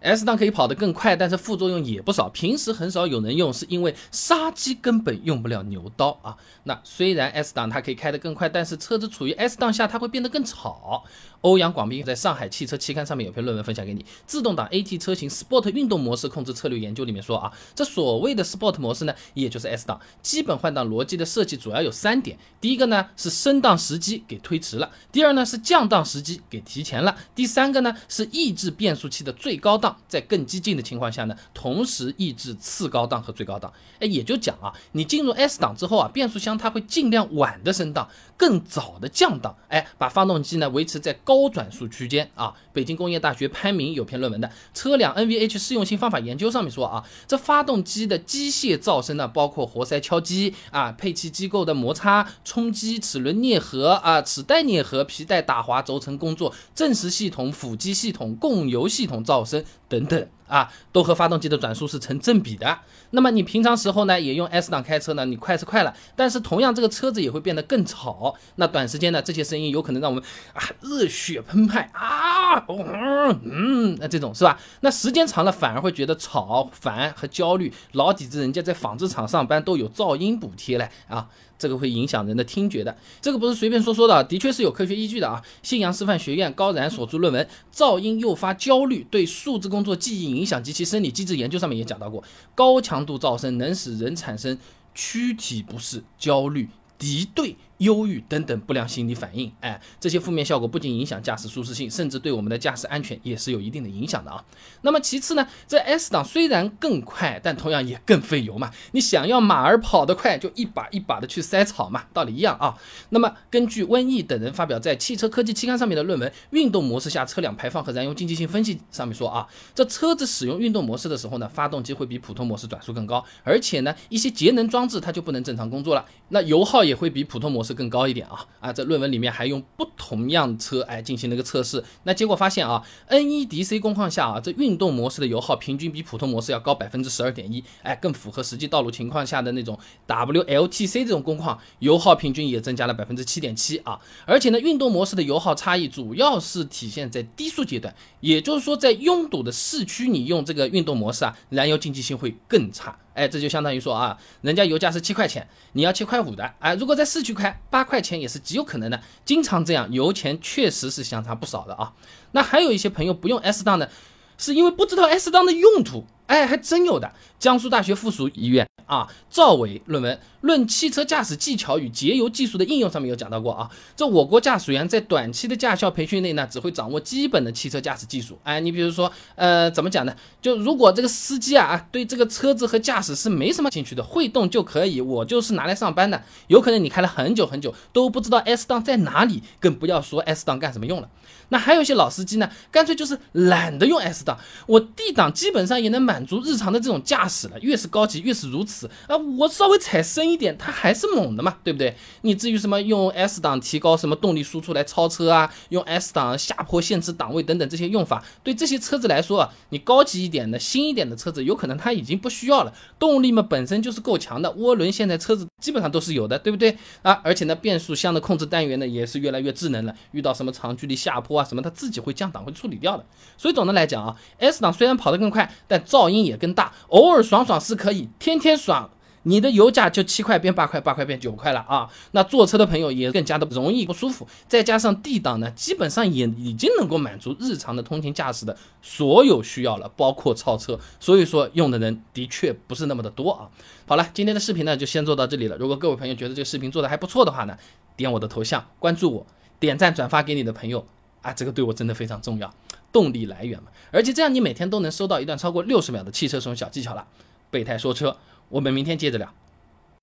S 档可以跑得更快，但是副作用也不少。平时很少有人用，是因为杀鸡根本用不了牛刀啊。那虽然 S 档它可以开得更快，但是车子处于 S 档下，它会变得更吵。欧阳广斌在上海汽车期刊上面有篇论文分享给你，《自动挡 AT 车型 Sport 运动模式控制策略研究》里面说啊，这所谓的 Sport 模式呢，也就是 S 档，基本换挡逻辑的设计主要有三点：第一个呢是升档时机给推迟了；第二呢是降档时机给提前了；第三个呢是抑制变速器的最高档，在更激进的情况下呢，同时抑制次高档和最高档。哎，也就讲啊，你进入 S 档之后啊，变速箱它会尽量晚的升档，更早的降档，哎，把发动机呢维持在。高转速区间啊，北京工业大学潘明有篇论文的《车辆 NVH 适用性方法研究》上面说啊，这发动机的机械噪声呢，包括活塞敲击啊、配气机构的摩擦、冲击、齿轮啮合啊、齿带啮合、皮带打滑、轴承工作、正时系统、辅机系统、供油系统噪声等等。啊，都和发动机的转速是成正比的。那么你平常时候呢，也用 S 档开车呢，你快是快了，但是同样这个车子也会变得更吵。那短时间呢，这些声音有可能让我们啊热血澎湃啊，嗯，那这种是吧？那时间长了反而会觉得吵、烦和焦虑。老底子人家在纺织厂上班都有噪音补贴嘞啊。这个会影响人的听觉的，这个不是随便说说的，的确是有科学依据的啊。信阳师范学院高然所著论文《噪音诱发焦虑对数字工作记忆影影响及其生理机制研究》上面也讲到过，高强度噪声能使人产生躯体不适、焦虑、敌对。忧郁等等不良心理反应，哎，这些负面效果不仅影响驾驶舒适性，甚至对我们的驾驶安全也是有一定的影响的啊。那么其次呢，这 S 档虽然更快，但同样也更费油嘛。你想要马儿跑得快，就一把一把的去塞草嘛，道理一样啊。那么根据温毅等人发表在《汽车科技》期刊上面的论文《运动模式下车辆排放和燃油经济性分析》上面说啊，这车子使用运动模式的时候呢，发动机会比普通模式转速更高，而且呢，一些节能装置它就不能正常工作了，那油耗也也会比普通模式。更高一点啊啊！这论文里面还用不同样车哎进行了一个测试，那结果发现啊，NEDC 工况下啊，这运动模式的油耗平均比普通模式要高百分之十二点一，哎，更符合实际道路情况下的那种 WLTC 这种工况，油耗平均也增加了百分之七点七啊！而且呢，运动模式的油耗差异主要是体现在低速阶段，也就是说，在拥堵的市区，你用这个运动模式啊，燃油经济性会更差。哎，这就相当于说啊，人家油价是七块钱，你要七块五的，啊，如果在市区开八块钱也是极有可能的，经常这样，油钱确实是相差不少的啊。那还有一些朋友不用 S 档的，是因为不知道 S 档的用途。哎，还真有的！江苏大学附属医院啊，赵伟论文《论汽车驾驶技巧与节油技术的应用》上面有讲到过啊。这我国驾驶员在短期的驾校培训内呢，只会掌握基本的汽车驾驶技术。哎，你比如说，呃，怎么讲呢？就如果这个司机啊，对这个车子和驾驶是没什么兴趣的，会动就可以，我就是拿来上班的。有可能你开了很久很久都不知道 S 档在哪里，更不要说 S 档干什么用了。那还有一些老司机呢，干脆就是懒得用 S 档，我 D 档基本上也能满。满足日常的这种驾驶了，越是高级越是如此啊！我稍微踩深一点，它还是猛的嘛，对不对？你至于什么用 S 档提高什么动力输出来超车啊，用 S 档下坡限制档位等等这些用法，对这些车子来说啊，你高级一点的新一点的车子，有可能它已经不需要了，动力嘛本身就是够强的，涡轮现在车子基本上都是有的，对不对啊？而且呢，变速箱的控制单元呢也是越来越智能了，遇到什么长距离下坡啊什么，它自己会降档会处理掉的。所以总的来讲啊，S 档虽然跑得更快，但造噪音也更大，偶尔爽爽是可以，天天爽，你的油价就七块变八块，八块变九块了啊！那坐车的朋友也更加的容易不舒服，再加上 D 档呢，基本上也已经能够满足日常的通勤驾驶的所有需要了，包括超车，所以说用的人的确不是那么的多啊。好了，今天的视频呢就先做到这里了。如果各位朋友觉得这个视频做的还不错的话呢，点我的头像关注我，点赞转发给你的朋友啊，这个对我真的非常重要。动力来源嘛，而且这样你每天都能收到一段超过六十秒的汽车使用小技巧了。备胎说车，我们明天接着聊。